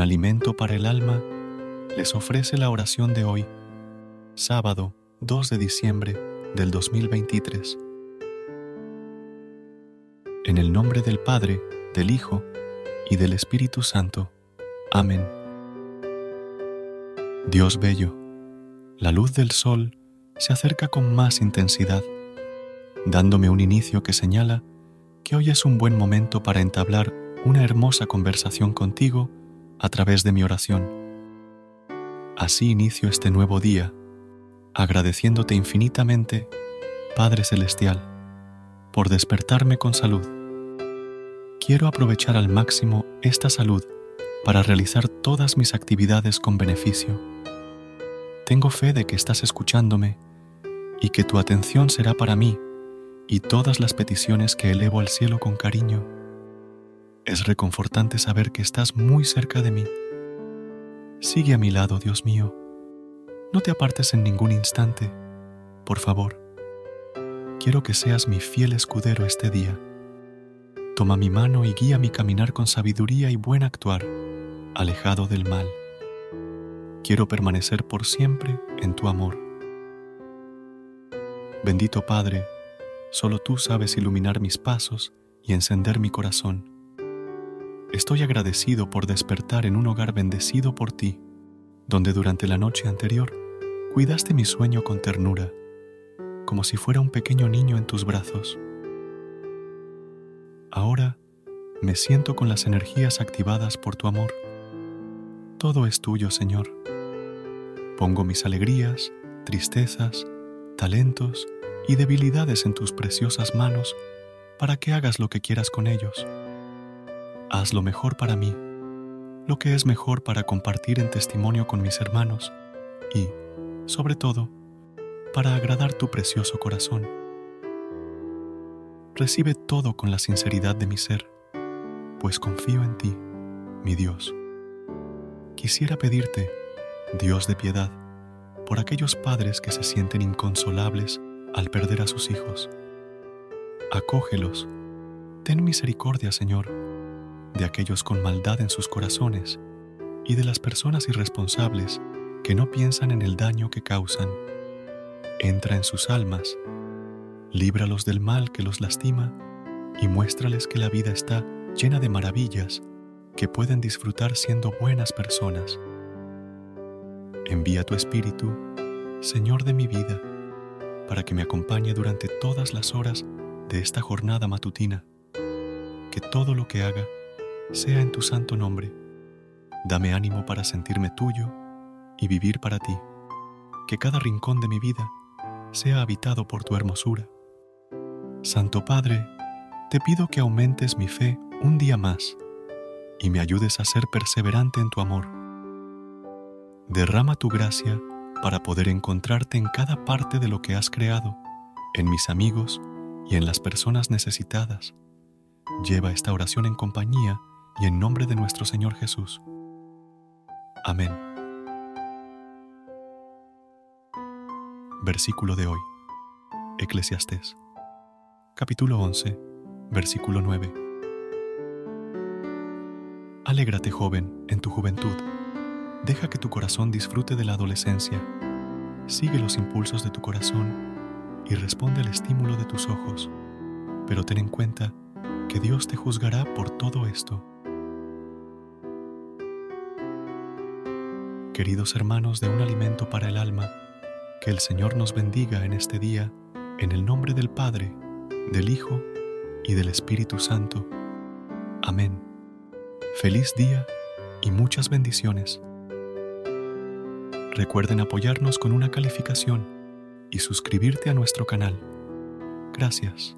Alimento para el alma les ofrece la oración de hoy, sábado 2 de diciembre del 2023. En el nombre del Padre, del Hijo y del Espíritu Santo. Amén. Dios bello, la luz del sol se acerca con más intensidad, dándome un inicio que señala que hoy es un buen momento para entablar una hermosa conversación contigo a través de mi oración. Así inicio este nuevo día, agradeciéndote infinitamente, Padre Celestial, por despertarme con salud. Quiero aprovechar al máximo esta salud para realizar todas mis actividades con beneficio. Tengo fe de que estás escuchándome y que tu atención será para mí y todas las peticiones que elevo al cielo con cariño es reconfortante saber que estás muy cerca de mí. Sigue a mi lado, Dios mío. No te apartes en ningún instante, por favor. Quiero que seas mi fiel escudero este día. Toma mi mano y guía mi caminar con sabiduría y buen actuar, alejado del mal. Quiero permanecer por siempre en tu amor. Bendito Padre, solo tú sabes iluminar mis pasos y encender mi corazón Estoy agradecido por despertar en un hogar bendecido por ti, donde durante la noche anterior cuidaste mi sueño con ternura, como si fuera un pequeño niño en tus brazos. Ahora me siento con las energías activadas por tu amor. Todo es tuyo, Señor. Pongo mis alegrías, tristezas, talentos y debilidades en tus preciosas manos para que hagas lo que quieras con ellos haz lo mejor para mí, lo que es mejor para compartir en testimonio con mis hermanos y, sobre todo, para agradar tu precioso corazón. Recibe todo con la sinceridad de mi ser, pues confío en ti, mi Dios. Quisiera pedirte, Dios de piedad, por aquellos padres que se sienten inconsolables al perder a sus hijos. Acógelos. Ten misericordia, Señor de aquellos con maldad en sus corazones y de las personas irresponsables que no piensan en el daño que causan. Entra en sus almas, líbralos del mal que los lastima y muéstrales que la vida está llena de maravillas que pueden disfrutar siendo buenas personas. Envía tu Espíritu, Señor de mi vida, para que me acompañe durante todas las horas de esta jornada matutina, que todo lo que haga sea en tu santo nombre. Dame ánimo para sentirme tuyo y vivir para ti. Que cada rincón de mi vida sea habitado por tu hermosura. Santo Padre, te pido que aumentes mi fe un día más y me ayudes a ser perseverante en tu amor. Derrama tu gracia para poder encontrarte en cada parte de lo que has creado, en mis amigos y en las personas necesitadas. Lleva esta oración en compañía y en nombre de nuestro Señor Jesús. Amén. Versículo de hoy. Eclesiastés. Capítulo 11, versículo 9. Alégrate, joven, en tu juventud. Deja que tu corazón disfrute de la adolescencia. Sigue los impulsos de tu corazón y responde al estímulo de tus ojos. Pero ten en cuenta que Dios te juzgará por todo esto. Queridos hermanos de un alimento para el alma, que el Señor nos bendiga en este día, en el nombre del Padre, del Hijo y del Espíritu Santo. Amén. Feliz día y muchas bendiciones. Recuerden apoyarnos con una calificación y suscribirte a nuestro canal. Gracias.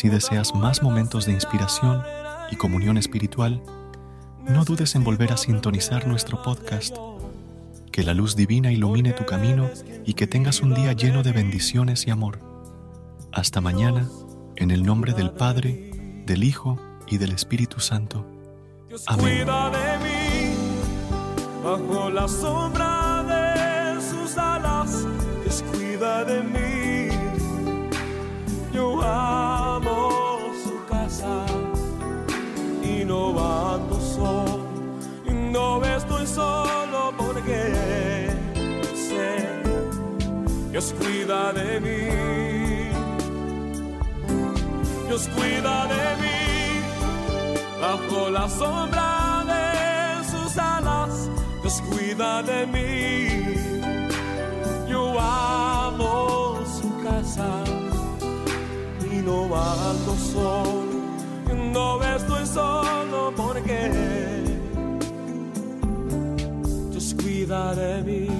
Si deseas más momentos de inspiración y comunión espiritual, no dudes en volver a sintonizar nuestro podcast. Que la luz divina ilumine tu camino y que tengas un día lleno de bendiciones y amor. Hasta mañana, en el nombre del Padre, del Hijo y del Espíritu Santo. Amén. de mí, bajo la sombra de sus alas, Dios cuida de mí. Yo y no ando solo, y no estoy solo porque sé, Dios cuida de mí. Dios cuida de mí bajo la sombra de sus alas. Dios cuida de mí. Yo amo su casa y no de mí.